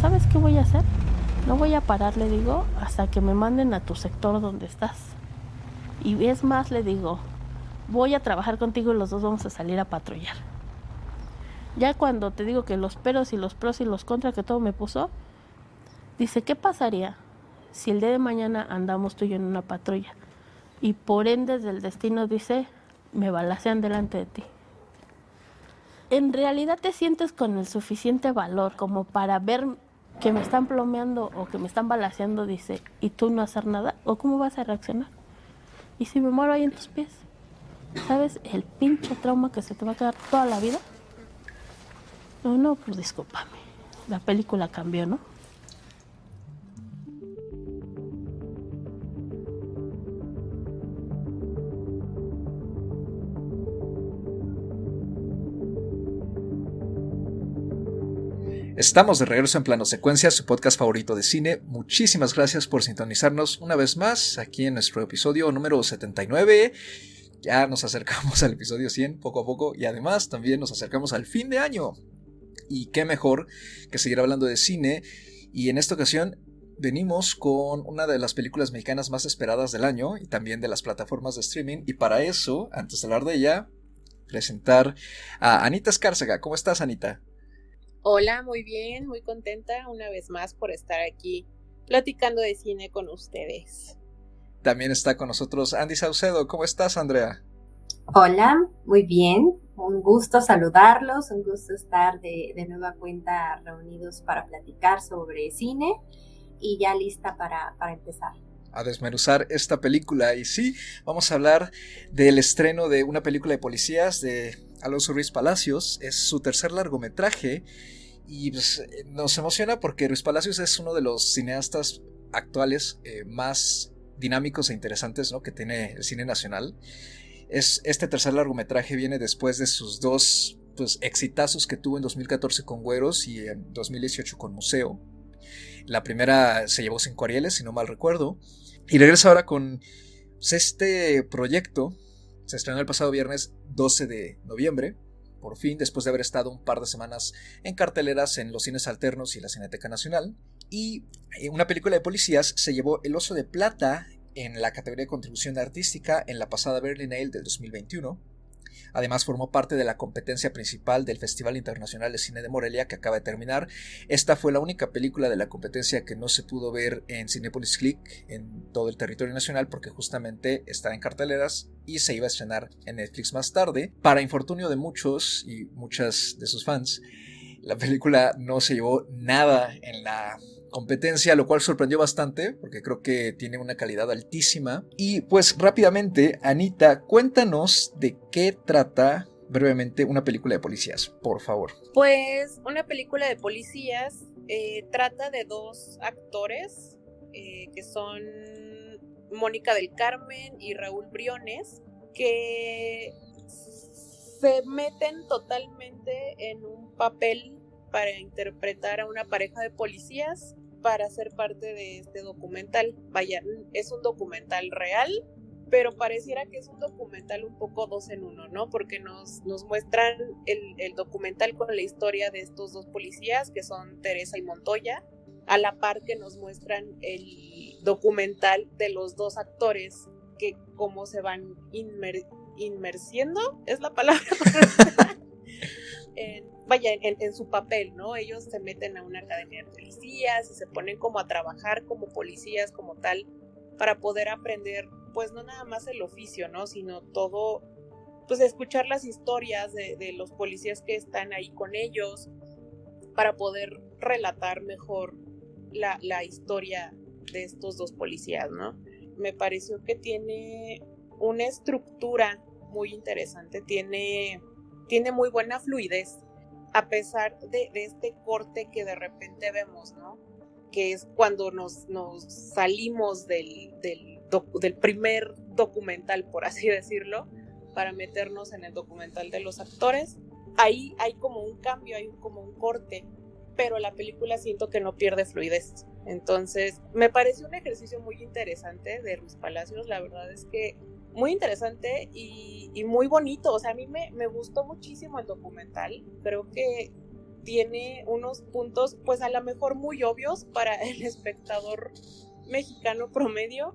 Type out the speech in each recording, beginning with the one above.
¿sabes qué voy a hacer? No voy a parar, le digo, hasta que me manden a tu sector donde estás. Y es más, le digo, voy a trabajar contigo y los dos vamos a salir a patrullar. Ya cuando te digo que los peros y los pros y los contras que todo me puso, dice, ¿qué pasaría si el día de mañana andamos tú y yo en una patrulla? Y por ende del destino dice, me balacean delante de ti. En realidad te sientes con el suficiente valor como para ver que me están plomeando o que me están balaceando, dice, y tú no hacer nada, o cómo vas a reaccionar. Y si me muero ahí en tus pies, ¿sabes el pinche trauma que se te va a quedar toda la vida? No, no, pues discúlpame. La película cambió, ¿no? Estamos de regreso en Plano Secuencia, su podcast favorito de cine. Muchísimas gracias por sintonizarnos una vez más aquí en nuestro episodio número 79. Ya nos acercamos al episodio 100 poco a poco y además también nos acercamos al fin de año. Y qué mejor que seguir hablando de cine. Y en esta ocasión venimos con una de las películas mexicanas más esperadas del año y también de las plataformas de streaming. Y para eso, antes de hablar de ella, presentar a Anita Escárcega. ¿Cómo estás, Anita? Hola, muy bien, muy contenta una vez más por estar aquí platicando de cine con ustedes. También está con nosotros Andy Saucedo. ¿Cómo estás, Andrea? Hola, muy bien. Un gusto saludarlos, un gusto estar de, nueva cuenta reunidos para platicar sobre cine y ya lista para, para empezar a desmenuzar esta película. Y sí, vamos a hablar del estreno de una película de policías de Alonso Ruiz Palacios. Es su tercer largometraje y pues, nos emociona porque Ruiz Palacios es uno de los cineastas actuales eh, más dinámicos e interesantes que tiene el cine nacional. Es, este tercer largometraje viene después de sus dos pues, exitazos que tuvo en 2014 con Güeros y en 2018 con Museo. La primera se llevó cinco Arieles, si no mal recuerdo. Y regresa ahora con pues, este proyecto. Se estrenó el pasado viernes 12 de noviembre por fin, después de haber estado un par de semanas en carteleras en los cines alternos y la Cineteca Nacional. Y eh, una película de policías se llevó el Oso de Plata en la categoría de contribución artística en la pasada Berlinale del 2021. Además formó parte de la competencia principal del Festival Internacional de Cine de Morelia que acaba de terminar. Esta fue la única película de la competencia que no se pudo ver en Cinepolis Click en todo el territorio nacional porque justamente está en carteleras y se iba a estrenar en Netflix más tarde. Para infortunio de muchos y muchas de sus fans, la película no se llevó nada en la competencia, lo cual sorprendió bastante porque creo que tiene una calidad altísima. Y pues rápidamente, Anita, cuéntanos de qué trata brevemente una película de policías, por favor. Pues una película de policías eh, trata de dos actores eh, que son Mónica del Carmen y Raúl Briones, que se meten totalmente en un papel para interpretar a una pareja de policías para ser parte de este documental. Vaya, es un documental real, pero pareciera que es un documental un poco dos en uno, ¿no? Porque nos, nos muestran el, el, documental con la historia de estos dos policías, que son Teresa y Montoya, a la par que nos muestran el documental de los dos actores, que cómo se van inmersiendo, es la palabra. en, vaya, en, su papel, ¿no? Ellos se meten a una academia de policías y se ponen como a trabajar como policías como tal para poder aprender, pues no nada más el oficio, ¿no? Sino todo, pues escuchar las historias de, de los policías que están ahí con ellos para poder relatar mejor la, la historia de estos dos policías, ¿no? Me pareció que tiene una estructura muy interesante, tiene tiene muy buena fluidez, a pesar de, este corte que de repente vemos, ¿no? Que es cuando nos, nos salimos del, del, primer documental, por así decirlo, para meternos en el documental de los actores. Ahí hay como un cambio, hay como un corte, pero la película siento que no pierde fluidez. Entonces, me parece un ejercicio muy interesante de Ruiz Palacios. La verdad es que muy interesante y, muy bonito. O sea, a mí me, me, gustó muchísimo el documental. Creo que tiene unos puntos, pues a lo mejor muy obvios para el espectador mexicano promedio,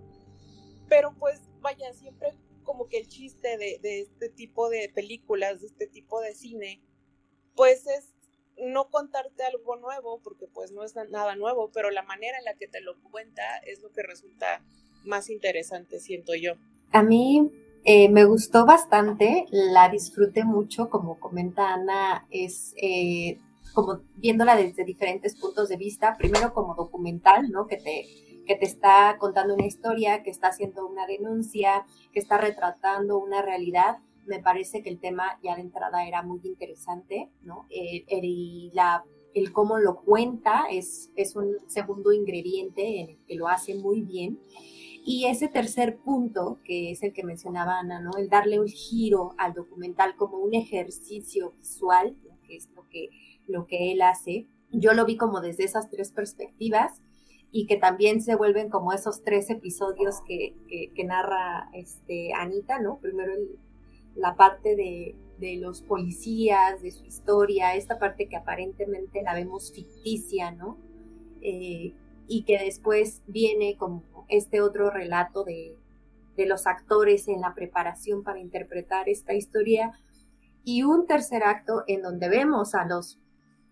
pero pues vaya, siempre como que el chiste de, de este tipo de películas, de este tipo de cine, pues es no contarte algo nuevo, porque pues no es nada nuevo, pero la manera en la que te lo cuenta es lo que resulta más interesante, siento yo. A mí eh, me gustó bastante, la disfruté mucho, como comenta Ana, es eh, como viéndola desde diferentes puntos de vista, primero como documental, ¿no? Que te, que te está contando una historia, que está haciendo una denuncia, que está retratando una realidad, me parece que el tema ya de entrada era muy interesante, ¿no? El, el, la, el cómo lo cuenta es, es un segundo ingrediente en el que lo hace muy bien. Y ese tercer punto, que es el que mencionaba Ana, ¿no? El darle un giro al documental como un ejercicio visual, que es lo que, lo que él hace. Yo lo vi como desde esas tres perspectivas y que también se vuelven como esos tres episodios que, que, narra este, Anita, ¿no? Primero la parte de, los policías, de su historia, esta parte que aparentemente la vemos ficticia, ¿no? Eh, y que después viene como este otro relato de, los actores en la preparación para interpretar esta historia y un tercer acto en donde vemos a los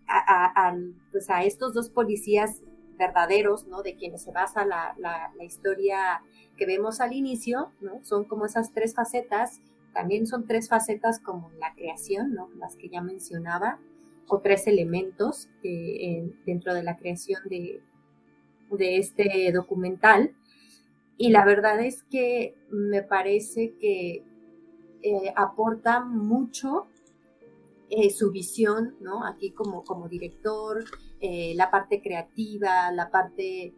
a, pues a estos dos policías verdaderos, ¿no? De quienes se basa la, la, la, historia que vemos al inicio, ¿no? Son como esas tres facetas también son tres facetas como la creación, ¿no? las que ya mencionaba, o tres elementos eh, dentro de la creación de, de este documental. Y la verdad es que me parece que eh, aporta mucho eh, su visión, ¿no? Aquí como, como director, la parte creativa, la parte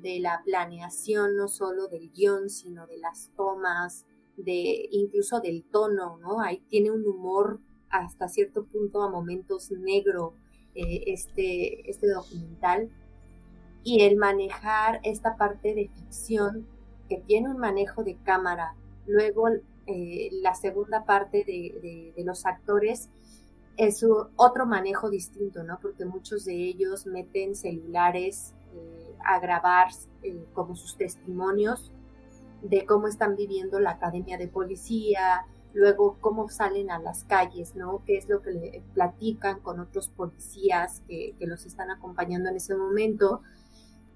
de la planeación, no solo del guion, sino de las tomas, de incluso del tono, ¿no? Ahí tiene un humor hasta cierto punto a momentos negro eh, este, este documental y el manejar esta parte de ficción que tiene un manejo de cámara, luego eh, la segunda parte de, los actores es otro manejo distinto, ¿no? Porque muchos de ellos meten celulares eh, a grabar como sus testimonios de cómo están viviendo la academia de policía, luego cómo salen a las calles, ¿no? ¿Qué es lo que le platican con otros policías que, los están acompañando en ese momento?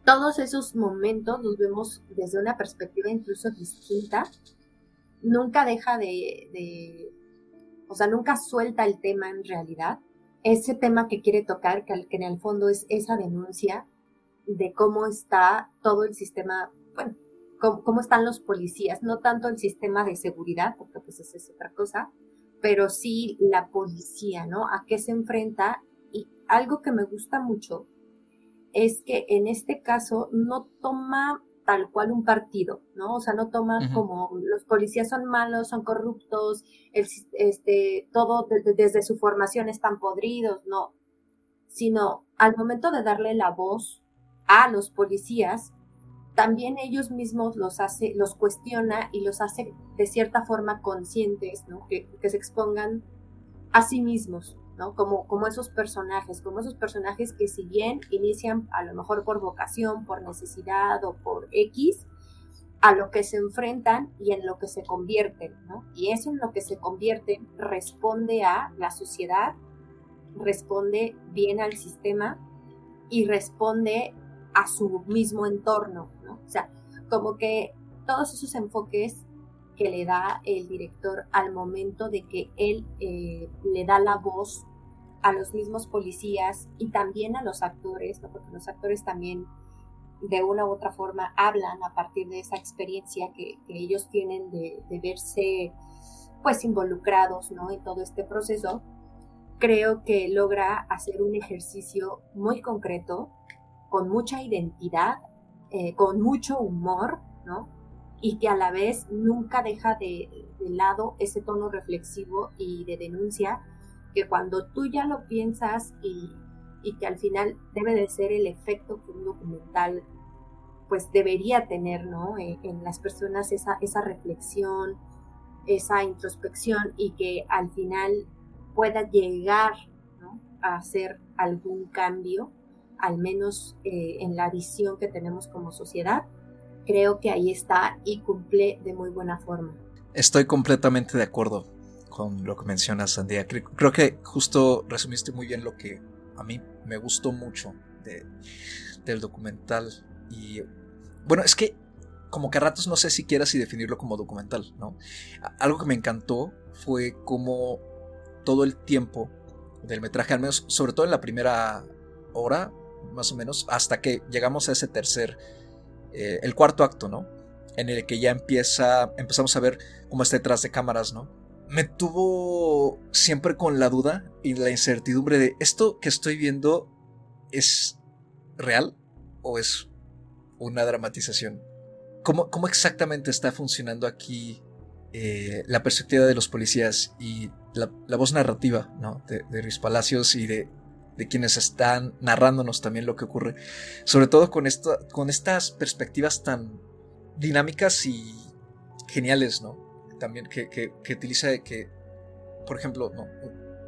Todos esos momentos los vemos desde una perspectiva incluso distinta. Nunca deja de, de o sea, nunca suelta el tema en realidad. Ese tema que quiere tocar, que, que en el fondo es esa denuncia de cómo está todo el sistema, bueno, cómo, están los policías, no tanto el sistema de seguridad, porque pues esa es otra cosa, pero sí la policía, ¿no? A qué se enfrenta. Y algo que me gusta mucho es que en este caso no toma tal cual un partido, ¿no? O sea, no toma como los policías son malos, son corruptos, este, todo desde su formación están podridos, no, sino al momento de darle la voz a los policías, también ellos mismos los hace, los cuestiona y los hace de cierta forma conscientes, ¿no? Que, se expongan a sí mismos, ¿no? Como, esos personajes, como esos personajes que si bien inician a lo mejor por vocación, por necesidad o por X, a lo que se enfrentan y en lo que se convierten, ¿no? Y eso en lo que se convierte responde a la sociedad, responde bien al sistema y responde a su mismo entorno, o sea, como que todos esos enfoques que le da el director al momento de que él eh, le da la voz a los mismos policías y también a los actores, porque los actores también de una u otra forma hablan a partir de esa experiencia que, ellos tienen de, verse pues involucrados ¿no? en todo este proceso, creo que logra hacer un ejercicio muy concreto, con mucha identidad eh, con mucho humor, ¿no? Y que a la vez nunca deja de, lado ese tono reflexivo y de denuncia que cuando tú ya lo piensas y, que al final debe de ser el efecto que un documental pues debería tener, ¿no? Eh, en, las personas esa, esa reflexión, esa introspección y que al final pueda llegar a ser algún cambio, al menos eh, en la visión que tenemos como sociedad, creo que ahí está y cumple de muy buena forma. Estoy completamente de acuerdo con lo que mencionas, Sandía. Creo que justo resumiste muy bien lo que a mí me gustó mucho del documental. Y bueno, es que como que a ratos no sé siquiera si definirlo como documental, ¿no? Algo que me encantó fue como todo el tiempo del metraje, al menos sobre todo en la primera hora, más o menos, hasta que llegamos a ese tercer, eh, el cuarto acto, ¿no? En el que ya empieza, empezamos a ver cómo está detrás de cámaras, ¿no? Me tuvo siempre con la duda y la incertidumbre de esto que estoy viendo es real o es una dramatización. ¿Cómo, cómo exactamente está funcionando aquí eh, la perspectiva de los policías y la, voz narrativa ¿no? de, de Palacios y de, de quienes están narrándonos también lo que ocurre. Sobre todo con, esto, con estas perspectivas tan dinámicas y geniales, ¿no? También que, que, que utiliza que, por ejemplo, ¿no?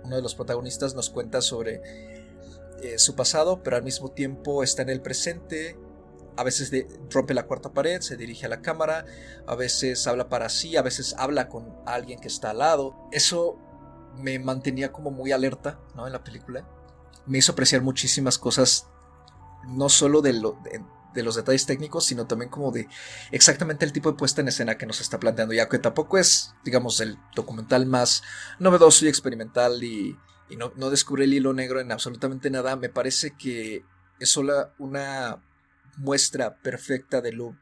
uno de los protagonistas nos cuenta sobre eh, su pasado, pero al mismo tiempo está en el presente. A veces rompe la cuarta pared, se dirige a la cámara, a veces habla para sí, a veces habla con alguien que está al lado. Eso me mantenía como muy alerta ¿no? en la película me hizo apreciar muchísimas cosas, no solo de, los detalles técnicos, sino también como de exactamente el tipo de puesta en escena que nos está planteando, ya que tampoco es, digamos, el documental más novedoso y experimental y, no, no, descubre el hilo negro en absolutamente nada, me parece que es solo una muestra perfecta de lo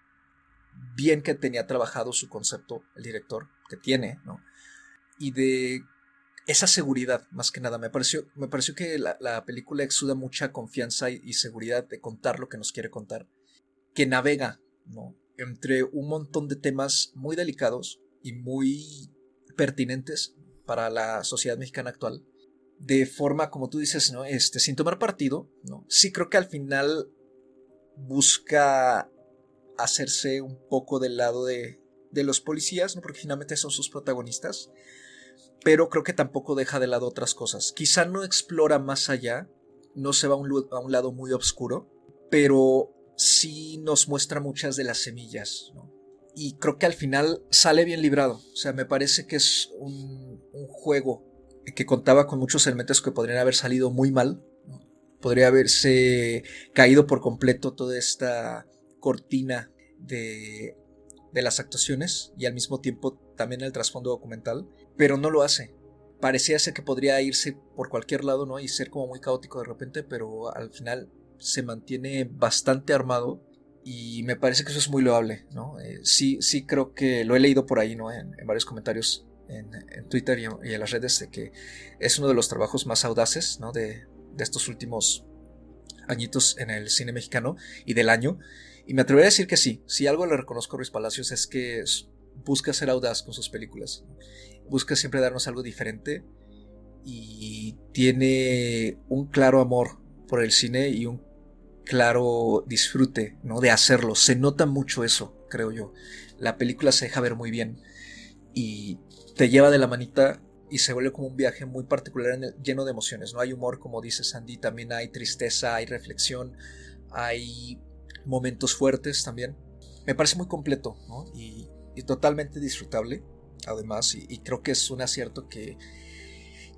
bien que tenía trabajado su concepto el director, que tiene, ¿no? Y de esa seguridad, más que nada. Me pareció, me pareció que la, película exuda mucha confianza y, seguridad de contar lo que nos quiere contar. Que navega, ¿no? Entre un montón de temas muy delicados y muy pertinentes para la sociedad mexicana actual. De forma, como tú dices, ¿no? Este, sin tomar partido, ¿no? Sí creo que al final busca hacerse un poco del lado de, de los policías, ¿no? Porque finalmente son sus protagonistas pero creo que tampoco deja de lado otras cosas. Quizá no explora más allá, no se va a un, lado muy oscuro, pero sí nos muestra muchas de las semillas, Y creo que al final sale bien librado. O sea, me parece que es un, juego que contaba con muchos elementos que podrían haber salido muy mal. Podría haberse caído por completo toda esta cortina de, de las actuaciones y al mismo tiempo también el trasfondo documental pero no lo hace. Parecía ser que podría irse por cualquier lado, ¿no? Y ser como muy caótico de repente, pero al final se mantiene bastante armado y me parece que eso es muy loable, ¿no? Eh, sí, sí creo que lo he leído por ahí, ¿no? En, varios comentarios en, Twitter y en, las redes de que es uno de los trabajos más audaces, ¿no? De, de estos últimos añitos en el cine mexicano y del año. Y me atrevería a decir que sí, si algo le reconozco a Ruiz Palacios es que busca ser audaz con sus películas busca siempre darnos algo diferente y tiene un claro amor por el cine y un claro disfrute ¿no? de hacerlo. Se nota mucho eso, creo yo. La película se deja ver muy bien y te lleva de la manita y se vuelve como un viaje muy particular lleno de emociones. No hay humor, como dice Sandy, también hay tristeza, hay reflexión, hay momentos fuertes también. Me parece muy completo y totalmente disfrutable además, y, creo que es un acierto que,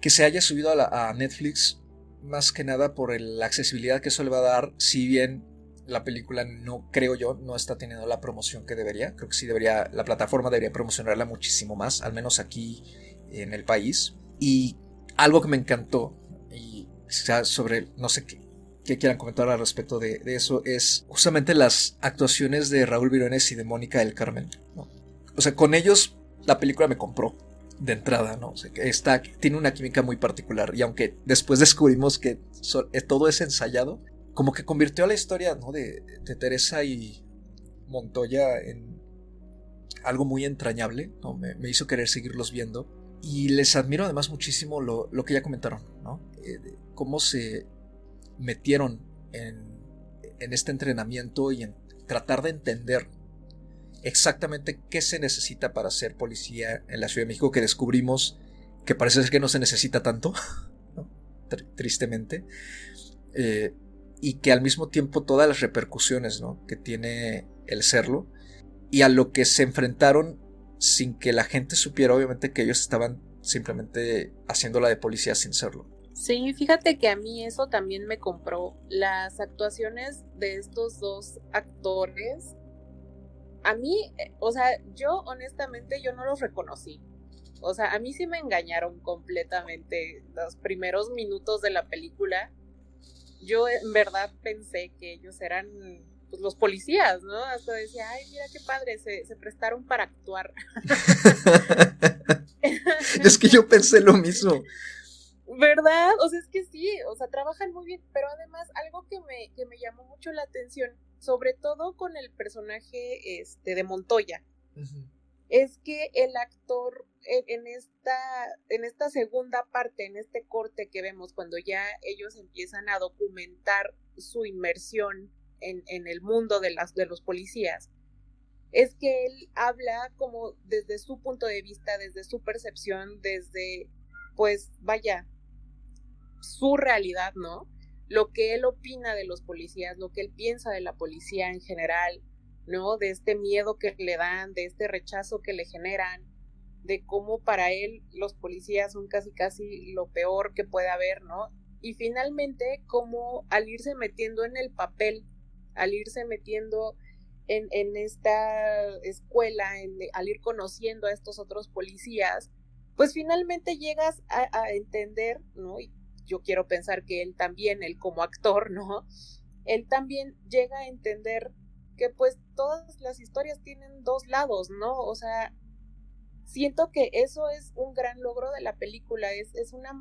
que se haya subido a, Netflix, más que nada por la accesibilidad que eso le va a dar, si bien la película no creo yo no está teniendo la promoción que debería creo que sí debería la plataforma debería promocionarla muchísimo más al menos aquí en el país. Y algo que me encantó y sea sobre no sé qué, quieran comentar al respecto de, eso es justamente las actuaciones de Raúl Virones y de Mónica del Carmen o sea con ellos la película me compró de entrada, ¿no? O está, tiene una química muy particular y aunque después descubrimos que eh, todo es ensayado, como que convirtió a la historia de, Teresa y Montoya en algo muy entrañable, me, hizo querer seguirlos viendo y les admiro además muchísimo lo, que ya comentaron, ¿no? Eh, cómo se metieron en este entrenamiento y en tratar de entender exactamente qué se necesita para ser policía en la Ciudad de México, que descubrimos que parece ser que no se necesita tanto, tristemente. eh, y que al mismo tiempo todas las repercusiones ¿no? que tiene el serlo y a lo que se enfrentaron sin que la gente supiera obviamente que ellos estaban simplemente haciéndola de policía sin serlo. Sí, fíjate que a mí eso también me compró. Las actuaciones de estos dos actores, a mí, eh, o sea, yo honestamente yo no los reconocí. O sea, a mí sí me engañaron completamente los primeros minutos de la película. Yo en verdad pensé que ellos eran pues, los policías, ¿no? Hasta decía, ay, mira qué padre, se, se prestaron para actuar. es que yo pensé lo mismo. ¿Verdad? O sea, es que sí, o sea, trabajan muy bien, pero además algo que me, que me llamó mucho la atención, sobre todo con el personaje este, de Montoya, es que el actor en, esta, en esta segunda parte, en este corte que vemos cuando ya ellos empiezan a documentar su inmersión en, en el mundo de, las, de los policías, es que él habla como desde su punto de vista, desde su percepción, desde, pues vaya, su realidad, ¿no? Lo que él opina de los policías, lo que él piensa de la policía en general, ¿no? De este miedo que le dan, de este rechazo que le generan, de cómo para él los policías son casi casi lo peor que puede haber, ¿no? Y finalmente, cómo al irse metiendo en el papel, al irse metiendo en, esta escuela, al ir conociendo a estos otros policías, pues finalmente llegas a, entender, ¿no? Yo quiero pensar que él también, él como actor, ¿no? Él también llega a entender que pues todas las historias tienen dos lados, ¿no? O sea, siento que eso es un gran logro de la película, es, es una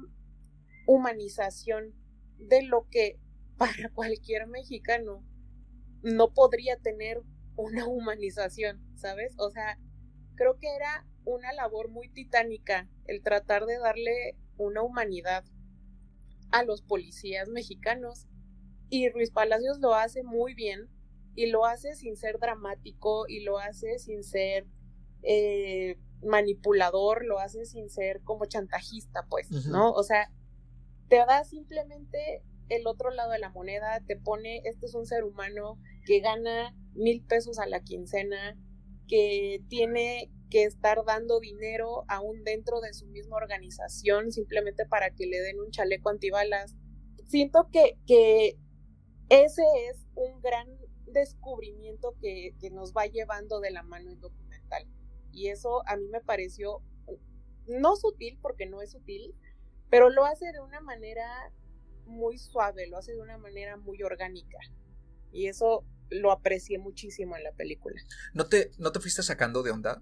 humanización de lo que para cualquier mexicano no podría tener una humanización, ¿sabes? O sea, creo que era una labor muy titánica el tratar de darle una humanidad a los policías mexicanos. Y Ruiz Palacios lo hace muy bien y lo hace sin ser dramático y lo hace sin ser eh, manipulador, lo hace sin ser como chantajista, pues, ¿no? O sea, te da simplemente el otro lado de la moneda, te pone, este es un ser humano que gana mil pesos a la quincena, que tiene que estar dando dinero aún dentro de su misma organización simplemente para que le den un chaleco antibalas. Siento que, que ese es un gran descubrimiento que, que nos va llevando de la mano el documental. Y eso a mí me pareció no sutil, porque no es sutil, pero lo hace de una manera muy suave, lo hace de una manera muy orgánica. Y eso lo aprecié muchísimo en la película. ¿No te, no te fuiste sacando de onda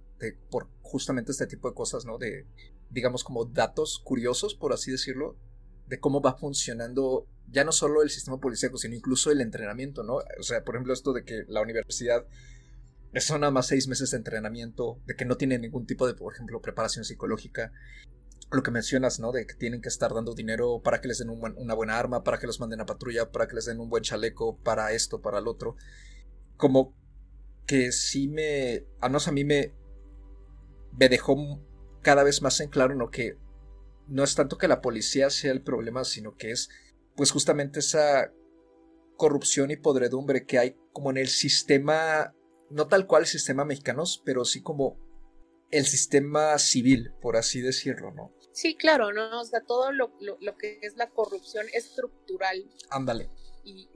por justamente este tipo de cosas, ¿no? De, digamos, como datos curiosos, por así decirlo, de cómo va funcionando ya no solo el sistema policíaco, sino incluso el entrenamiento, ¿no? O sea, por ejemplo, esto de que la universidad son nada más seis meses de entrenamiento, de que no tiene ningún tipo de, por ejemplo, preparación psicológica. Lo que mencionas, ¿no? De que tienen que estar dando dinero para que les den una buena arma, para que los manden a patrulla, para que les den un buen chaleco, para esto, para el otro. Como que sí me, a no a mí me, me dejó cada vez más en claro, ¿no? Que no es tanto que la policía sea el problema, sino que es, pues justamente esa corrupción y podredumbre que hay como en el sistema no tal cual el sistema mexicano, pero sí como el sistema civil, por así decirlo, ¿no? Sí, claro, ¿no? O sea, todo lo, que es la corrupción estructural. Ándale. Y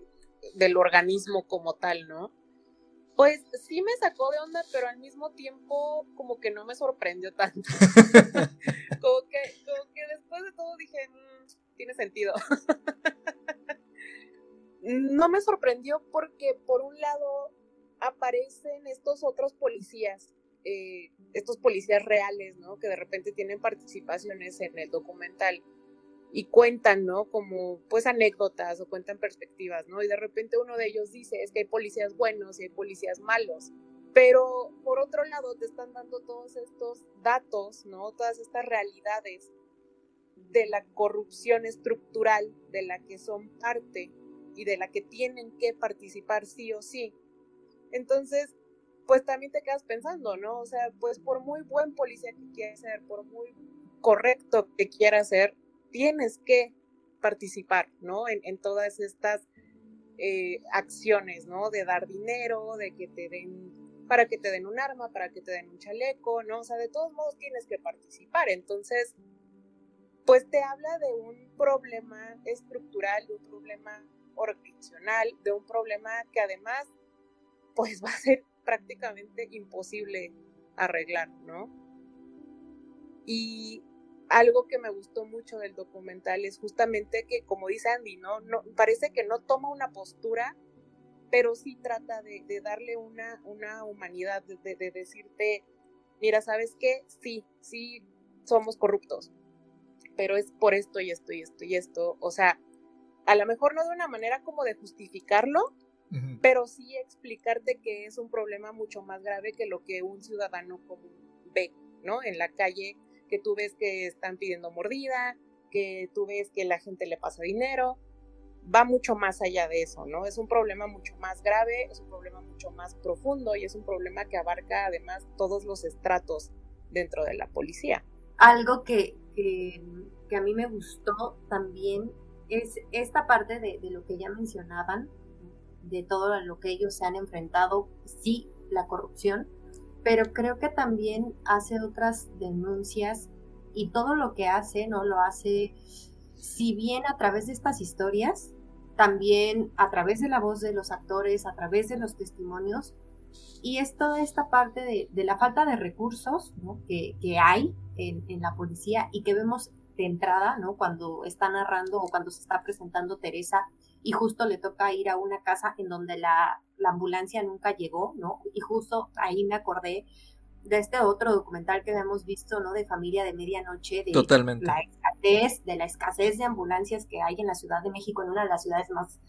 del organismo como tal, ¿no? Pues sí me sacó de onda, pero al mismo tiempo como que no me sorprendió tanto. como, que, como que después de todo dije, mm, tiene sentido. no me sorprendió porque por un lado aparecen estos otros policías, eh, estos policías reales, ¿no? Que de repente tienen participaciones en el documental y cuentan, ¿no? Como pues anécdotas o cuentan perspectivas, ¿no? Y de repente uno de ellos dice, es que hay policías buenos y hay policías malos. Pero por otro lado te están dando todos estos datos, ¿no? Todas estas realidades de la corrupción estructural de la que son parte y de la que tienen que participar sí o sí entonces, pues también te quedas pensando, ¿no? O sea, pues por muy buen policía que quieras ser, por muy correcto que quieras ser, tienes que participar, ¿no? En, todas estas eh, acciones, ¿no? De dar dinero, de que te den, para que te den un arma, para que te den un chaleco, ¿no? O sea, de todos modos tienes que participar. Entonces, pues te habla de un problema estructural, de un problema organizacional, de un problema que además, pues va a ser prácticamente imposible arreglar, ¿no? Y algo que me gustó mucho del documental es justamente que, como dice Andy, ¿no? no parece que no toma una postura, pero sí trata de, darle una, una humanidad, de, de, decirte, mira, ¿sabes qué? Sí, sí, somos corruptos, pero es por esto y esto y esto y esto. O sea, a lo mejor no de una manera como de justificarlo, pero sí explicarte que es un problema mucho más grave que lo que un ciudadano común ve, ¿no? En la calle que tú ves que están pidiendo mordida, que tú ves que la gente le pasa dinero, va mucho más allá de eso, ¿no? Es un problema mucho más grave, es un problema mucho más profundo y es un problema que abarca además todos los estratos dentro de la policía. Algo que, que, a mí me gustó también es esta parte de, de, lo que ya mencionaban, de todo lo que ellos se han enfrentado, sí, la corrupción, pero creo que también hace otras denuncias y todo lo que hace, ¿no? Lo hace, si bien a través de estas historias, también a través de la voz de los actores, a través de los testimonios, y es toda esta parte de, la falta de recursos ¿no? que, hay en, en, la policía y que vemos de entrada, ¿no? Cuando está narrando o cuando se está presentando Teresa y justo le toca ir a una casa en donde la, ambulancia nunca llegó, ¿no? Y justo ahí me acordé de este otro documental que hemos visto, ¿no? De familia de medianoche, de Totalmente. la escasez, de la escasez de ambulancias que hay en la Ciudad de México, en una de las ciudades más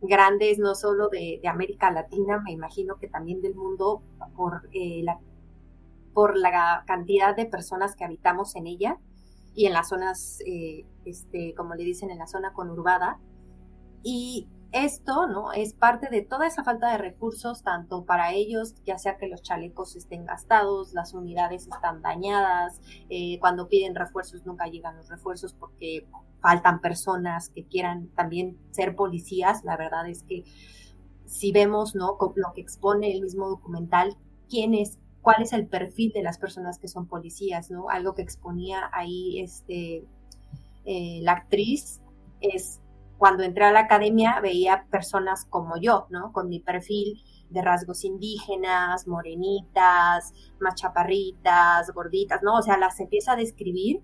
grandes, no solo de, América Latina, me imagino que también del mundo, por, eh, la, por la cantidad de personas que habitamos en ella y en las zonas, eh, este, como le dicen, en la zona conurbada. Y esto, ¿no? Es parte de toda esa falta de recursos, tanto para ellos, ya sea que los chalecos estén gastados, las unidades están dañadas, eh, cuando piden refuerzos nunca llegan los refuerzos porque faltan personas que quieran también ser policías. La verdad es que si vemos, ¿no? Lo que expone el mismo documental, quién es, cuál es el perfil de las personas que son policías, ¿no? Algo que exponía ahí este, eh, la actriz es cuando entré a la academia veía personas como yo, ¿no? Con mi perfil de rasgos indígenas, morenitas, más chaparritas, gorditas, ¿no? O sea, las empieza a describir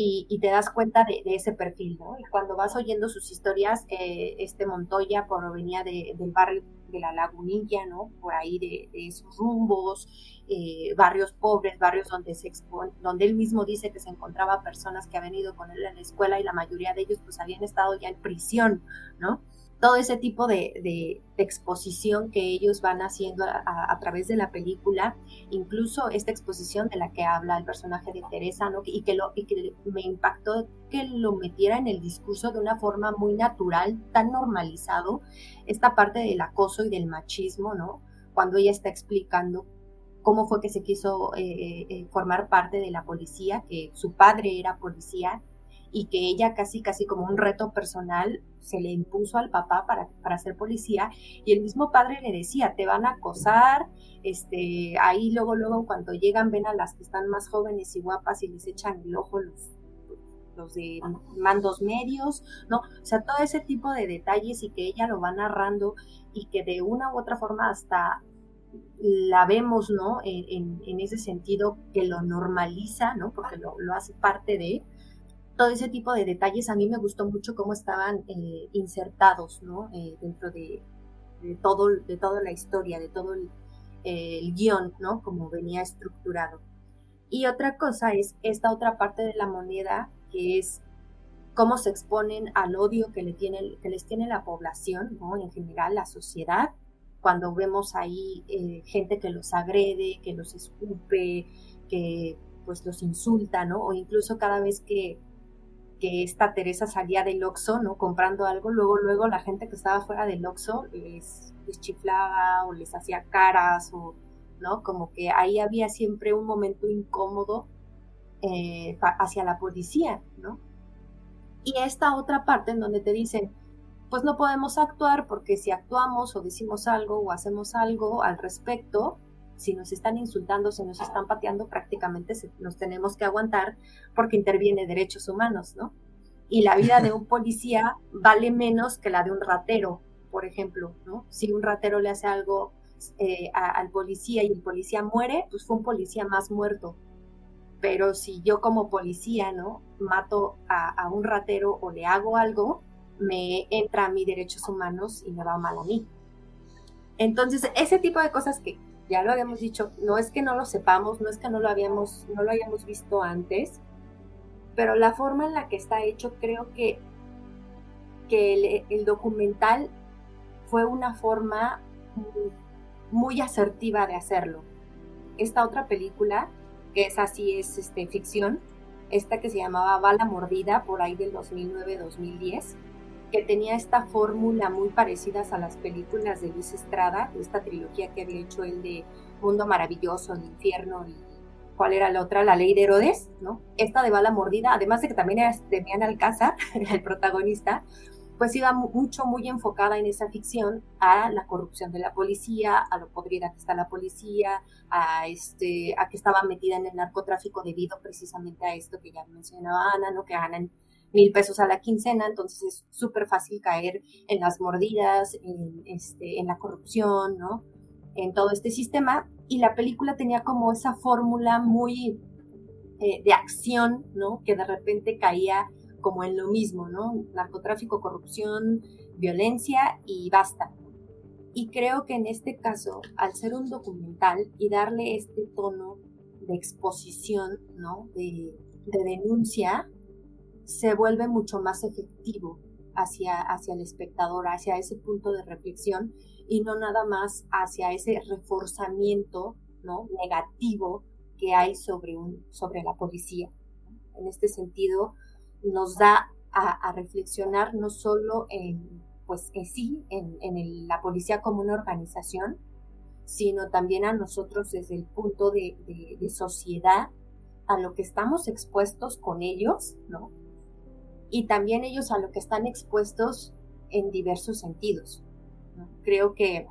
y, te das cuenta de, ese perfil, ¿no? Y cuando vas oyendo sus historias, eh, este Montoya provenía de, del barrio de la Lagunilla, ¿no? Por ahí de, esos rumbos, eh, barrios pobres, barrios donde se expone, donde él mismo dice que se encontraba personas que habían ido con él en la escuela y la mayoría de ellos pues habían estado ya en prisión, ¿no? Todo ese tipo de, exposición que ellos van haciendo a, través de la película, incluso esta exposición de la que habla el personaje de Teresa, ¿no? y, que lo, y que me impactó que lo metiera en el discurso de una forma muy natural, tan normalizado, esta parte del acoso y del machismo, ¿no? cuando ella está explicando cómo fue que se quiso eh, eh, eh, formar parte de la policía, que su padre era policía y que ella casi, casi como un reto personal se le impuso al papá para, para ser policía y el mismo padre le decía, te van a acosar, este, ahí luego, luego cuando llegan ven a las que están más jóvenes y guapas y les echan el ojo los, los de mandos medios, ¿no? O sea, todo ese tipo de detalles y que ella lo va narrando y que de una u otra forma hasta la vemos, ¿no? En, en, ese sentido que lo normaliza, ¿no? Porque lo, lo hace parte de, todo ese tipo de detalles a mí me gustó mucho cómo estaban eh, insertados ¿no? Eh, dentro de, todo, de toda la historia, de todo el, guion, ¿no? como venía estructurado. Y otra cosa es esta otra parte de la moneda que es cómo se exponen al odio que, le tiene, que les tiene la población, ¿no? en general la sociedad, cuando vemos ahí eh, gente que los agrede, que los escupe, que pues los insulta, ¿no? O incluso cada vez que que esta Teresa salía del Oxxo, ¿no? Comprando algo, luego, luego la gente que estaba fuera del Oxxo les, chiflaba o les hacía caras o, ¿no? Como que ahí había siempre un momento incómodo eh, hacia la policía, ¿no? Y esta otra parte en donde te dicen, pues no podemos actuar porque si actuamos o decimos algo o hacemos algo al respecto, si nos están insultando, si nos están pateando, prácticamente nos tenemos que aguantar porque interviene derechos humanos, ¿no? Y la vida de un policía vale menos que la de un ratero, por ejemplo, ¿no? Si un ratero le hace algo eh, al policía y el policía muere, pues fue un policía más muerto. Pero si yo como policía, ¿no? Mato a, a un ratero o le hago algo, me entra a mis derechos humanos y me va mal a mí. Entonces, ese tipo de cosas que ya lo habíamos dicho, no es que no lo sepamos, no es que no lo habíamos, no lo hayamos visto antes, pero la forma en la que está hecho, creo que, que el, documental fue una forma muy, asertiva de hacerlo. Esta otra película, que es así, es este, ficción, esta que se llamaba Bala Mordida, por ahí del 2009-2010, que tenía esta fórmula muy parecida a las películas de Luis Estrada, de esta trilogía que había hecho él de Mundo Maravilloso, El Infierno y cuál era la otra, La Ley de Herodes, ¿no? Esta de Bala Mordida, además de que también era Demian Alcázar, el protagonista, pues iba mucho, muy enfocada en esa ficción a la corrupción de la policía, a lo podrida que está la policía, a, este, a que estaba metida en el narcotráfico debido precisamente a esto que ya mencionaba Ana, ¿no? Que ganan mil pesos a la quincena, entonces es súper fácil caer en las mordidas, en, este, en la corrupción, ¿no? En todo este sistema. Y la película tenía como esa fórmula muy eh, de acción, ¿no? Que de repente caía como en lo mismo, ¿no? Narcotráfico, corrupción, violencia y basta. Y creo que en este caso, al ser un documental y darle este tono de exposición, ¿no? De denuncia, se vuelve mucho más efectivo hacia, hacia el espectador, hacia ese punto de reflexión y no nada más hacia ese reforzamiento ¿no? negativo que hay sobre, un, sobre la policía. En este sentido, nos da a, reflexionar no solo en, pues, sí, en, la policía como una organización, sino también a nosotros desde el punto de, de, de sociedad, a lo que estamos expuestos con ellos, ¿no? Y también ellos a lo que están expuestos en diversos sentidos. Creo que,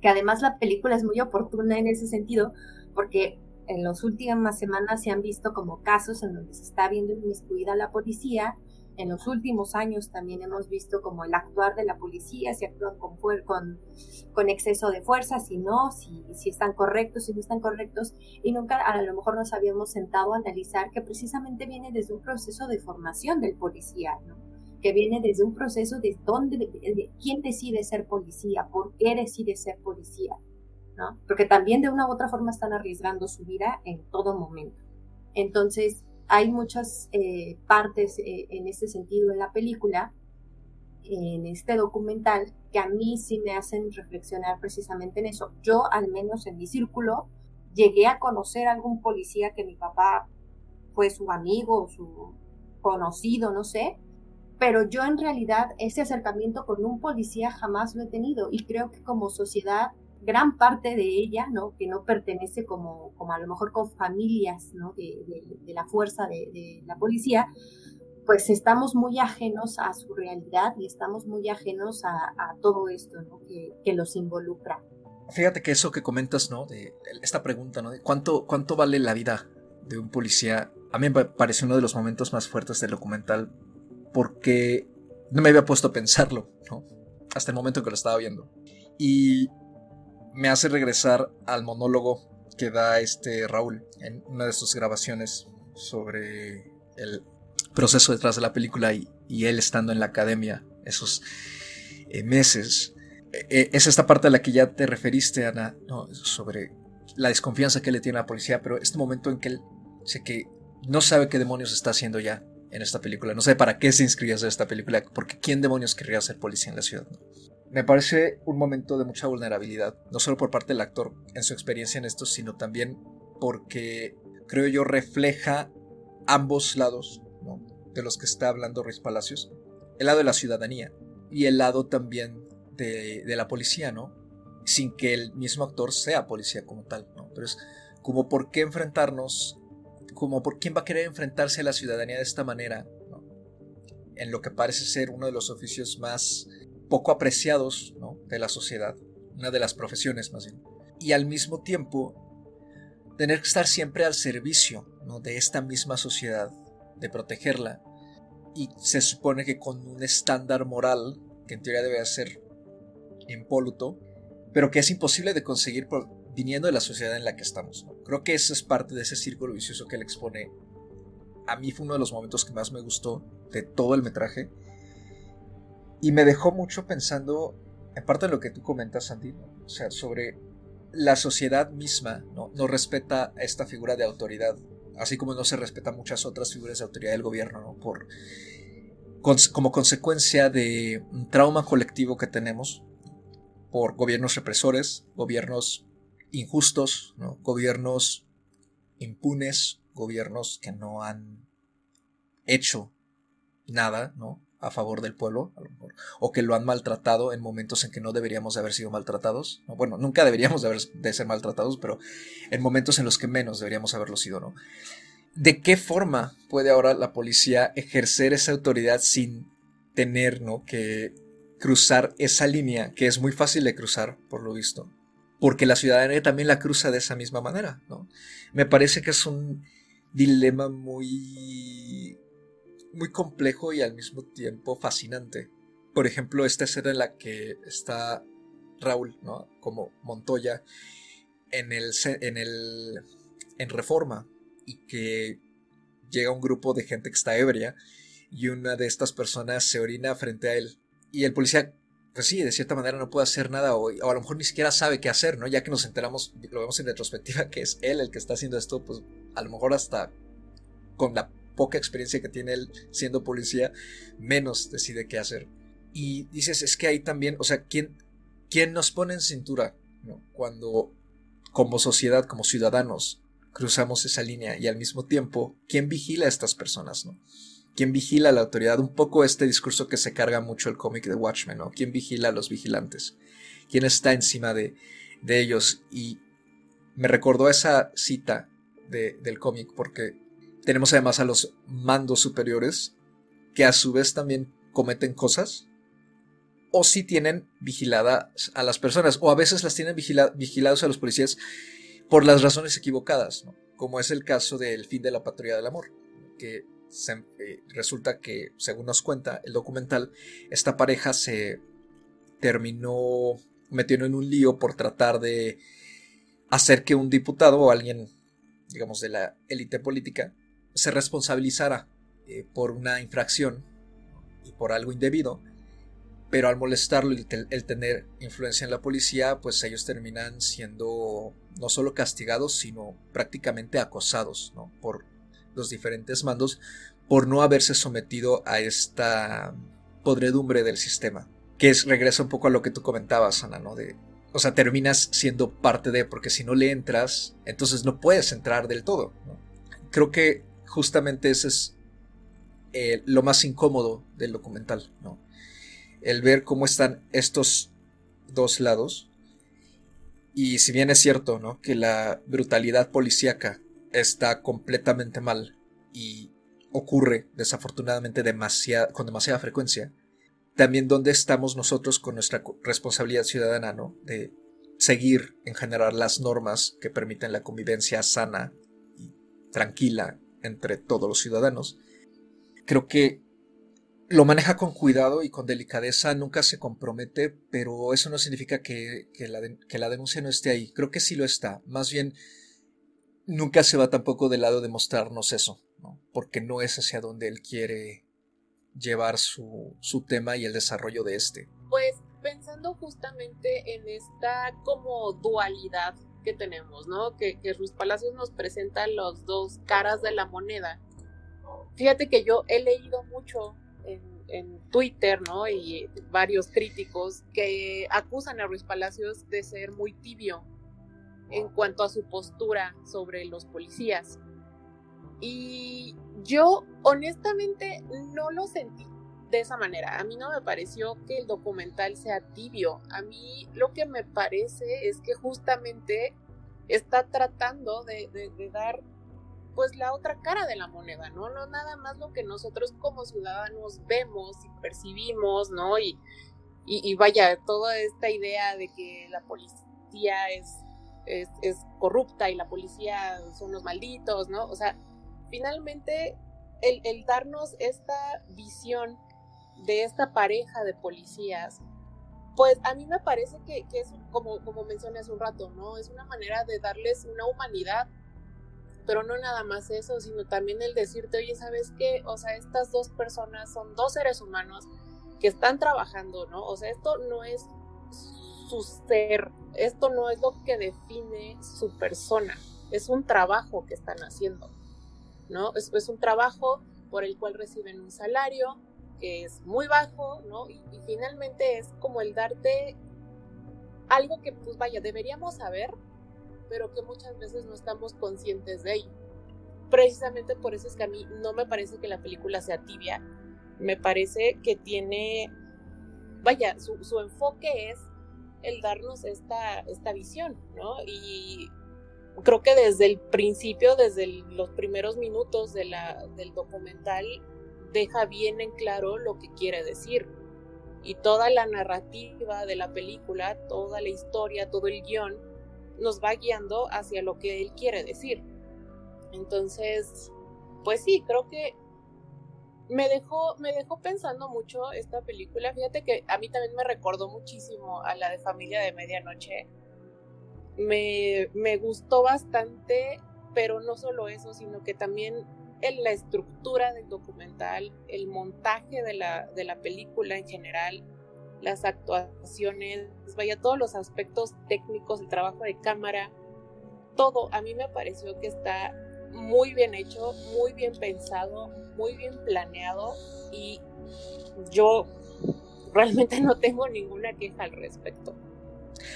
que además la película es muy oportuna en ese sentido porque en las últimas semanas se han visto como casos en donde se está viendo inmiscuida la policía en los últimos años también hemos visto como el actuar de la policía, si actúan con, con, con exceso de fuerza, si no, si, si están correctos, si no están correctos, y nunca a lo mejor nos habíamos sentado a analizar que precisamente viene desde un proceso de formación del policía, ¿no? que viene desde un proceso de dónde, de quién decide ser policía, por qué decide ser policía, ¿no? Porque también de una u otra forma están arriesgando su vida en todo momento. Entonces, hay muchas eh, partes eh, en ese sentido en la película, en este documental, que a mí sí me hacen reflexionar precisamente en eso. Yo, al menos en mi círculo, llegué a conocer a algún policía que mi papá fue su amigo, su conocido, no sé, pero yo en realidad ese acercamiento con un policía jamás lo he tenido y creo que como sociedad gran parte de ella, ¿no? Que no pertenece como, como a lo mejor con familias, ¿no? De, la fuerza de, la policía, pues estamos muy ajenos a su realidad y estamos muy ajenos a, todo esto, ¿no? Que, que, los involucra. Fíjate que eso que comentas, ¿no? De esta pregunta, ¿no? De cuánto, cuánto vale la vida de un policía. A mí me parece uno de los momentos más fuertes del documental porque no me había puesto a pensarlo, ¿no? Hasta el momento que lo estaba viendo. Y me hace regresar al monólogo que da este Raúl en una de sus grabaciones sobre el proceso detrás de la película y, él estando en la academia esos eh, meses. E, e, es esta parte a la que ya te referiste, Ana, sobre la desconfianza que le tiene a la policía, pero este momento en que él sé que no sabe qué demonios está haciendo ya en esta película, no sabe para qué se inscribió a esta película, porque ¿quién demonios querría ser policía en la ciudad? Me parece un momento de mucha vulnerabilidad, no solo por parte del actor en su experiencia en esto, sino también porque creo yo refleja ambos lados de los que está hablando Ruiz Palacios, el lado de la ciudadanía y el lado también de, la policía, ¿no? Sin que el mismo actor sea policía como tal, ¿no? Pero es como por qué enfrentarnos, como por quién va a querer enfrentarse a la ciudadanía de esta manera, en lo que parece ser uno de los oficios más poco apreciados de la sociedad, una de las profesiones más bien. Y al mismo tiempo, tener que estar siempre al servicio de esta misma sociedad, de protegerla. Y se supone que con un estándar moral, que en teoría debe ser impoluto, pero que es imposible de conseguir viniendo de la sociedad en la que estamos. Creo que eso es parte de ese círculo vicioso que él expone. A mí fue uno de los momentos que más me gustó de todo el metraje. Y me dejó mucho pensando, en parte de lo que tú comentas, Sandy, o sea, sobre la sociedad misma, ¿no? no respeta esta figura de autoridad, así como no se respeta muchas otras figuras de autoridad del gobierno, ¿no? Por, como consecuencia de un trauma colectivo que tenemos por gobiernos represores, gobiernos injustos, gobiernos impunes, gobiernos que no han hecho nada ¿no? A favor del pueblo, o que lo han maltratado en momentos en que no deberíamos de haber sido maltratados. Bueno, nunca deberíamos de, haber, de ser maltratados, pero en momentos en los que menos deberíamos haberlo sido. ¿no? ¿De qué forma puede ahora la policía ejercer esa autoridad sin tener ¿no? que cruzar esa línea, que es muy fácil de cruzar, por lo visto? porque la ciudadanía también la cruza de esa misma manera, ¿no? Me parece que es un dilema muy muy complejo y al mismo tiempo fascinante. Por ejemplo, esta escena en la que está Raúl, ¿no? Como Montoya en el en el en Reforma y que llega un grupo de gente que está ebria y una de estas personas se orina frente a él y el policía pues sí, de cierta manera no puede hacer nada o, o, a lo mejor ni siquiera sabe qué hacer, ¿no? Ya que nos enteramos, lo vemos en retrospectiva, que es él el que está haciendo esto, pues a lo mejor hasta con la poca experiencia que tiene él siendo policía, menos decide qué hacer. Y dices, es que ahí también, o sea, ¿quién, quién nos pone en cintura ¿no? cuando como sociedad, como ciudadanos, cruzamos esa línea y al mismo tiempo, ¿quién vigila a estas personas? ¿no? ¿Quién vigila a la autoridad? Un poco este discurso que se carga mucho el cómic de Watchmen, ¿no? ¿Quién vigila a los vigilantes? ¿Quién está encima de, de ellos? Y me recordó esa cita de, del cómic porque tenemos además a los mandos superiores que a su vez también cometen cosas o si tienen vigiladas a las personas o a veces las tienen vigilados a los policías por las razones equivocadas, como es el caso del fin de la patrulla del amor, que eh, resulta que, según nos cuenta el documental, esta pareja se terminó metiendo en un lío por tratar de hacer que un diputado o alguien, digamos, de la élite política se responsabilizara eh, por una infracción y por algo indebido, pero al molestarlo y el tener influencia en la policía, pues ellos terminan siendo no solo castigados, sino prácticamente acosados ¿no? por los diferentes mandos por no haberse sometido a esta podredumbre del sistema. Que es, regresa un poco a lo que tú comentabas, Ana, ¿no? De, o sea, terminas siendo parte de, porque si no le entras, entonces no puedes entrar del todo. Creo que justamente ese es eh, lo más incómodo del documental, ¿no? El ver cómo están estos dos lados. Y si bien es cierto, ¿no? Que la brutalidad policíaca está completamente mal y ocurre desafortunadamente con demasiada frecuencia, también dónde estamos nosotros con nuestra responsabilidad ciudadana, ¿no? De seguir en generar las normas que permiten la convivencia sana y tranquila entre todos los ciudadanos. Creo que lo maneja con cuidado y con delicadeza, nunca se compromete, pero eso no significa que, la, denuncia no esté ahí. Creo que sí lo está. Más bien, nunca se va tampoco del lado de mostrarnos eso, porque no es hacia donde él quiere llevar su, su tema y el desarrollo de este. Pues pensando justamente en esta como dualidad que tenemos, ¿no? Que, que Ruiz Palacios nos presenta los dos caras de la moneda. Fíjate que yo he leído mucho en, en, Twitter, ¿no? Y varios críticos que acusan a Ruiz Palacios de ser muy tibio en cuanto a su postura sobre los policías. Y yo honestamente no lo sentí de esa manera. A mí no me pareció que el documental sea tibio. A mí lo que me parece es que justamente está tratando de, dar pues la otra cara de la moneda, ¿no? No nada más lo que nosotros como ciudadanos vemos y percibimos, ¿no? Y, y, vaya, toda esta idea de que la policía es, es, es, corrupta y la policía son los malditos, ¿no? O sea, finalmente el, el darnos esta visión de esta pareja de policías, pues a mí me parece que, es, como, como mencioné un rato, ¿no? Es una manera de darles una humanidad, pero no nada más eso, sino también el decirte, oye, ¿sabes qué? O sea, estas dos personas son dos seres humanos que están trabajando, ¿no? O sea, esto no es su ser, esto no es lo que define su persona, es un trabajo que están haciendo, ¿no? Es un trabajo por el cual reciben un salario, que es muy bajo, ¿no? Y, finalmente es como el darte algo que, pues vaya, deberíamos saber, pero que muchas veces no estamos conscientes de ello. Precisamente por eso es que a mí no me parece que la película sea tibia, me parece que tiene, vaya, su, enfoque es el darnos esta, esta visión, ¿no? Y creo que desde el principio, desde los primeros minutos de la, del documental, deja bien en claro lo que quiere decir. Y toda la narrativa de la película, toda la historia, todo el guion, nos va guiando hacia lo que él quiere decir. Entonces, pues sí, creo que me dejó, me dejó pensando mucho esta película. Fíjate que a mí también me recordó muchísimo a la de Familia de Medianoche. Me, me gustó bastante, pero no solo eso, sino que también la estructura del documental, el montaje de la, de la película en general, las actuaciones, vaya, todos los aspectos técnicos, el trabajo de cámara, todo a mí me pareció que está muy bien hecho, muy bien pensado, muy bien planeado y yo realmente no tengo ninguna queja al respecto.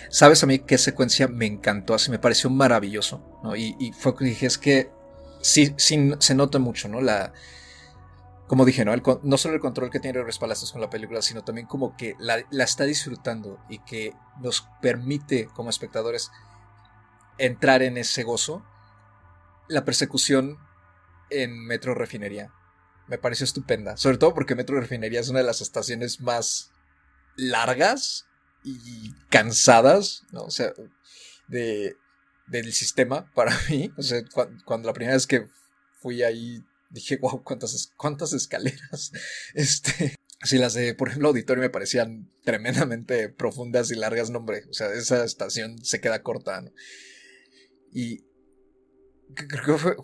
¿Sabes a mí qué secuencia me encantó? Así me pareció maravilloso, ¿no? Y, y fue que dije, es que sí, se nota mucho, ¿no? La, como dije, ¿no? no solo el control que tiene Res Palacios con la película, sino también como que la, está disfrutando y que nos permite como espectadores entrar en ese gozo. La persecución en Metro Refinería me pareció estupenda, sobre todo porque Metro Refinería es una de las estaciones más largas y cansadas, ¿no? O sea, de, del sistema para mí. O sea, cuando, la primera vez que fui ahí dije, wow, cuántas, cuántas escaleras. Este, si las de, por ejemplo, auditorio me parecían tremendamente profundas y largas, no, hombre, o sea, esa estación se queda corta, ¿no? Y creo que fue,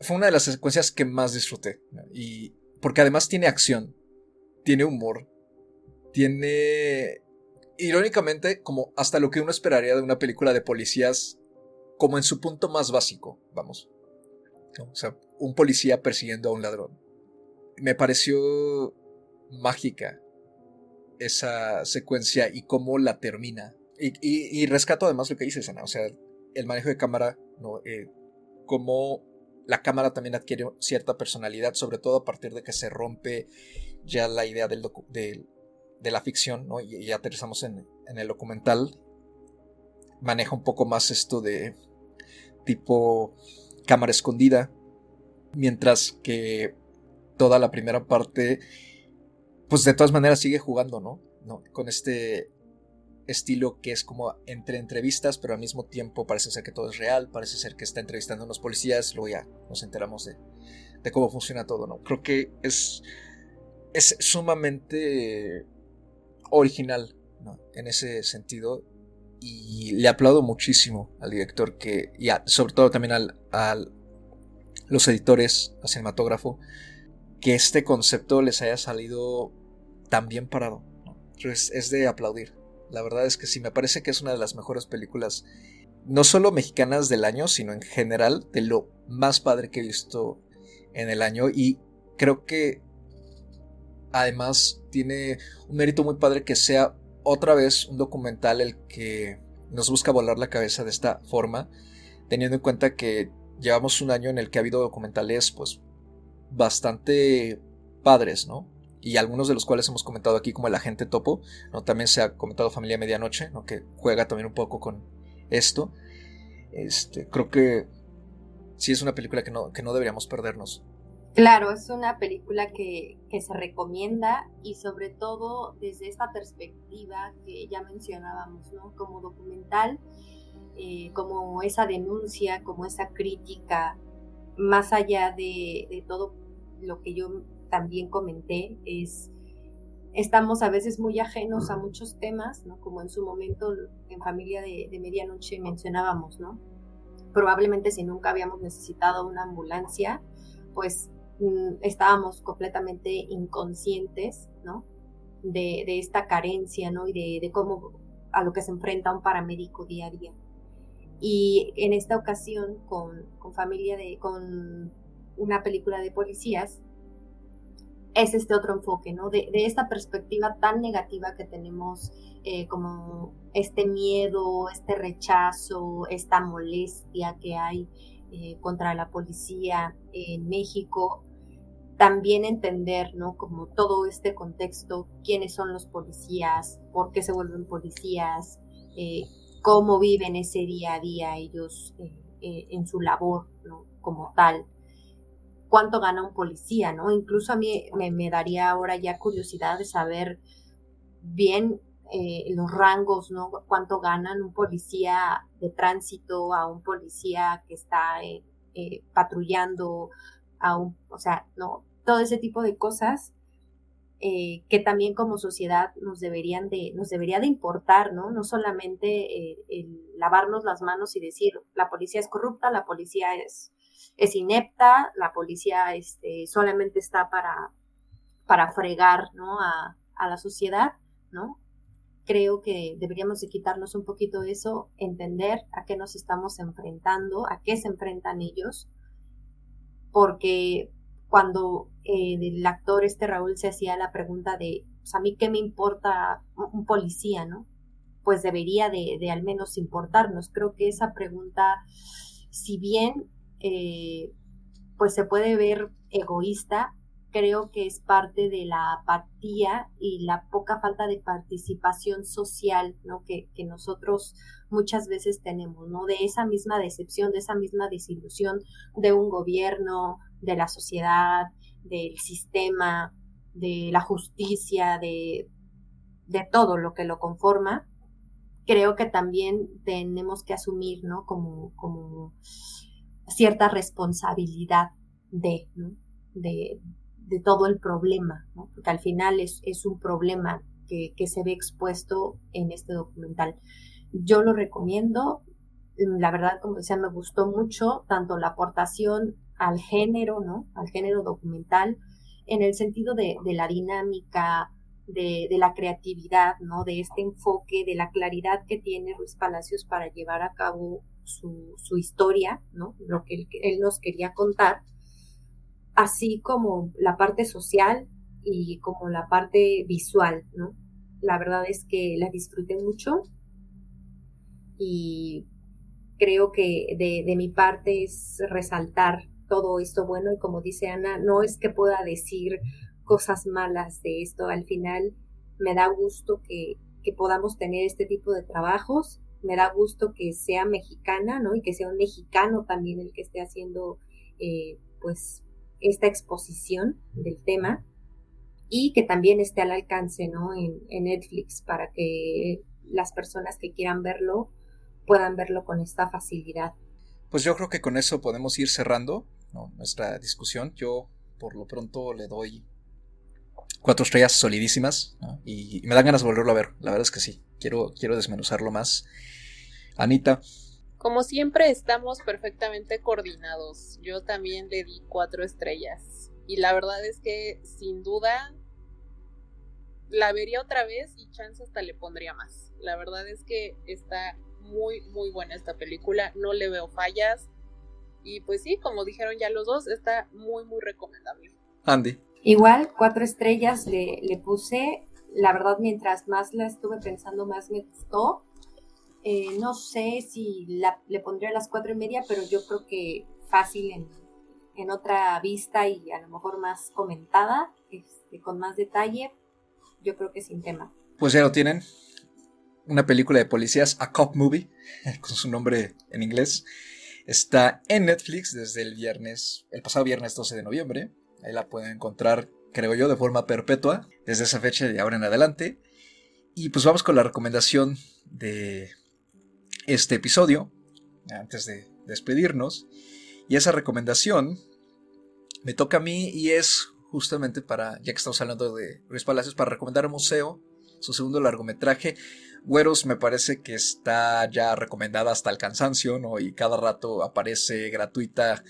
fue, una de las secuencias que más disfruté, Y porque además tiene acción, tiene humor, tiene, irónicamente, como hasta lo que uno esperaría de una película de policías como en su punto más básico, vamos. O sea, un policía persiguiendo a un ladrón. Me pareció mágica esa secuencia y cómo la termina. Y, rescato además lo que dices, Ana. O sea, el manejo de cámara, ¿no? Eh, cómo la cámara también adquiere cierta personalidad, sobre todo a partir de que se rompe ya la idea del de, la ficción, ¿no? Y, ya aterrizamos en, en el documental. Maneja un poco más esto de tipo cámara escondida, mientras que toda la primera parte, pues de todas maneras sigue jugando, ¿no? ¿no? Con este estilo que es como entre entrevistas, pero al mismo tiempo parece ser que todo es real, parece ser que está entrevistando a unos policías, luego ya nos enteramos de, de cómo funciona todo, ¿no? Creo que es, es sumamente original, ¿no? En ese sentido, y le aplaudo muchísimo al director que, y sobre todo también al, a los editores, al cinematógrafo, que este concepto les haya salido tan bien parado. Es, de aplaudir. La verdad es que sí, me parece que es una de las mejores películas, no solo mexicanas del año, sino en general de lo más padre que he visto en el año. Y creo que además tiene un mérito muy padre que sea otra vez un documental el que nos busca volar la cabeza de esta forma, teniendo en cuenta que llevamos un año en el que ha habido documentales pues bastante padres, ¿no? Y algunos de los cuales hemos comentado aquí como El Agente Topo, ¿no? También se ha comentado Familia Medianoche, ¿no? Que juega también un poco con esto. Este, creo que sí es una película que no, que no deberíamos perdernos. Claro, es una película que, que, se recomienda y sobre todo desde esta perspectiva que ya mencionábamos, ¿no? Como documental, eh, como esa denuncia, como esa crítica, más allá de, de, todo lo que yo también comenté, es estamos a veces muy ajenos a muchos temas, ¿no? Como en su momento en Familia de, de Medianoche mencionábamos, ¿no? Probablemente si nunca habíamos necesitado una ambulancia, pues Mm, estábamos completamente inconscientes, ¿no? De, esta carencia, ¿no? Y de, cómo a lo que se enfrenta un paramédico día a día. Y en esta ocasión, con, familia de, con una película de policías, es este otro enfoque, ¿no? De, esta perspectiva tan negativa que tenemos, eh, como este miedo, este rechazo, esta molestia que hay eh, contra la policía en México, también entender, ¿no? Como todo este contexto, quiénes son los policías, por qué se vuelven policías, eh, cómo viven ese día a día ellos eh, eh, en su labor, ¿no? Como tal. Cuánto gana un policía, ¿no? Incluso a mí me, daría ahora ya curiosidad de saber bien los rangos, ¿no? Cuánto ganan un policía de tránsito a un policía que está patrullando, a un, o sea, no, todo ese tipo de cosas eh, que también como sociedad nos deberían de, nos debería de importar, ¿no? No solamente eh, lavarnos las manos y decir la policía es corrupta, la policía es, es inepta, la policía este, solamente está para, para fregar, ¿no? A, a la sociedad, ¿no? Creo que deberíamos de quitarnos un poquito eso, entender a qué nos estamos enfrentando, a qué se enfrentan ellos, porque cuando eh, el actor este Raúl se hacía la pregunta de, pues a mí qué me importa un policía, ¿no? Pues debería de, de al menos importarnos. Creo que esa pregunta, si bien eh, pues se puede ver egoísta, creo que es parte de la apatía y la poca falta de participación social, ¿no? Que, que nosotros muchas veces tenemos, ¿no? De esa misma decepción, de esa misma desilusión de un gobierno, de la sociedad, del sistema, de la justicia, de, de todo lo que lo conforma, creo que también tenemos que asumir, ¿no? Como, como cierta responsabilidad de, ¿no? de, de, todo el problema, ¿no? Porque al final es, es un problema que, que, se ve expuesto en este documental. Yo lo recomiendo, la verdad, como decía, me gustó mucho tanto la aportación al género, ¿no? Al género documental, en el sentido de, la dinámica, de, la creatividad, ¿no? De este enfoque, de la claridad que tiene Ruiz Palacios para llevar a cabo su, historia, ¿no? Lo que él, nos quería contar, así como la parte social y como la parte visual, ¿no? La verdad es que la disfruté mucho y creo que de, de mi parte es resaltar todo esto bueno y como dice Ana, no es que pueda decir cosas malas de esto, al final me da gusto que, podamos tener este tipo de trabajos, me da gusto que sea mexicana, ¿no? Y que sea un mexicano también el que esté haciendo, eh, pues, esta exposición del tema y que también esté al alcance, ¿no? En, en Netflix para que las personas que quieran verlo puedan verlo con esta facilidad. Pues yo creo que con eso podemos ir cerrando nuestra discusión. Yo por lo pronto le doy cuatro estrellas solidísimas y, me dan ganas de volverlo a ver. La verdad es que sí, quiero, quiero desmenuzarlo más. Anita. Como siempre estamos perfectamente coordinados. Yo también le di cuatro estrellas. Y la verdad es que sin duda la vería otra vez y chance hasta le pondría más. La verdad es que está muy, muy buena esta película. No le veo fallas. Y pues sí, como dijeron ya los dos, está muy, muy recomendable. Andy. Igual, cuatro estrellas le, le puse. La verdad, mientras más la estuve pensando, más me gustó. Eh, no sé si la, le pondría las cuatro y media, pero yo creo que fácil en, en otra vista y a lo mejor más comentada, este, con más detalle, yo creo que sin tema. Pues ya lo tienen. Una película de policías, A Cop Movie, con su nombre en inglés. Está en Netflix desde el viernes, el pasado viernes 12 de noviembre. Ahí la pueden encontrar, creo yo, de forma perpetua, desde esa fecha de ahora en adelante. Y pues vamos con la recomendación de este episodio, antes de despedirnos. Y esa recomendación me toca a mí y es justamente para, ya que estamos hablando de Luis Palacios, para recomendar un museo, su segundo largometraje. Güeros me parece que está ya recomendada hasta el cansancio, ¿no? Y cada rato aparece gratuita,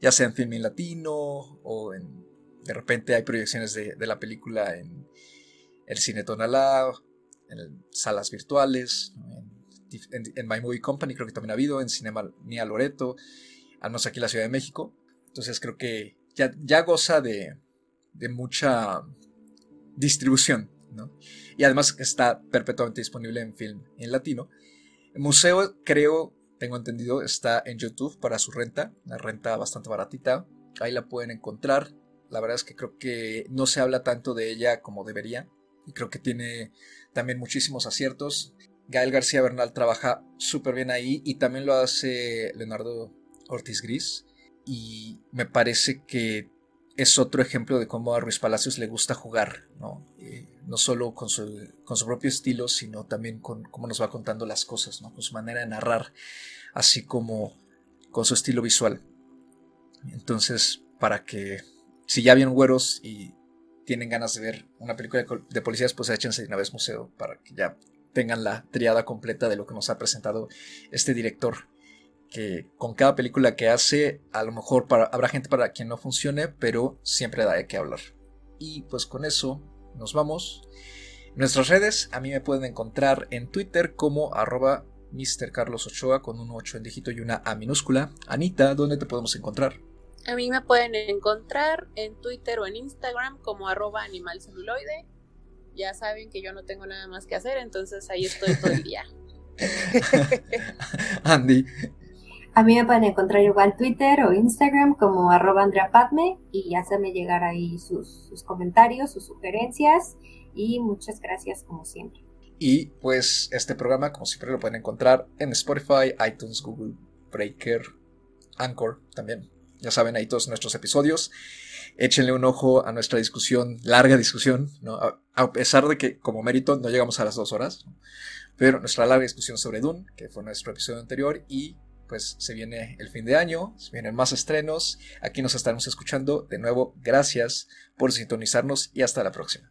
ya sea en Filming Latino o en, de repente hay proyecciones de, la película en el Cine Tonalá, en salas virtuales, en, My Movie Company creo que también ha habido, en Cinema Nia Loreto, al menos aquí en la Ciudad de México. Entonces creo que ya, ya goza de, de mucha distribución, Y además está perpetuamente disponible en film en latino. El museo, creo, tengo entendido, está en YouTube para su renta, una renta bastante baratita. Ahí la pueden encontrar. La verdad es que creo que no se habla tanto de ella como debería. Y creo que tiene también muchísimos aciertos. Gael García Bernal trabaja súper bien ahí y también lo hace Leonardo Ortiz Gris. Y me parece que es otro ejemplo de cómo a Ruiz Palacios le gusta jugar, ¿no? Eh, no solo con su, con su, propio estilo, sino también con cómo nos va contando las cosas, ¿no? Con su manera de narrar, así como con su estilo visual. Entonces, para que si ya vieron güeros y tienen ganas de ver una película de, policías, pues échense de una vez museo para que ya tengan la triada completa de lo que nos ha presentado este director que con cada película que hace, a lo mejor habrá gente para quien no funcione, pero siempre da de qué hablar. Y pues con eso nos vamos. nuestras redes, a mí me pueden encontrar en Twitter como arroba Mr. Carlos Ochoa con un 8 en dígito y una A minúscula. Anita, ¿dónde te podemos encontrar? A mí me pueden encontrar en Twitter o en Instagram como arroba animalceluloide. Ya saben que yo no tengo nada más que hacer, entonces ahí estoy todo el día. Andy. A mí me pueden encontrar igual Twitter o Instagram como arroba Andrea Padme y haceme llegar ahí sus, sus comentarios, sus sugerencias y muchas gracias como siempre. Y pues este programa, como siempre, lo pueden encontrar en Spotify, iTunes, Google, Breaker, Anchor también. Ya saben, ahí todos nuestros episodios. Échenle un ojo a nuestra discusión, larga discusión, ¿no? a, pesar de que como mérito no llegamos a las dos horas, pero nuestra larga discusión sobre Dune, que fue nuestro episodio anterior, y pues se viene el fin de año, se vienen más estrenos, aquí nos estaremos escuchando de nuevo, gracias por sintonizarnos y hasta la próxima.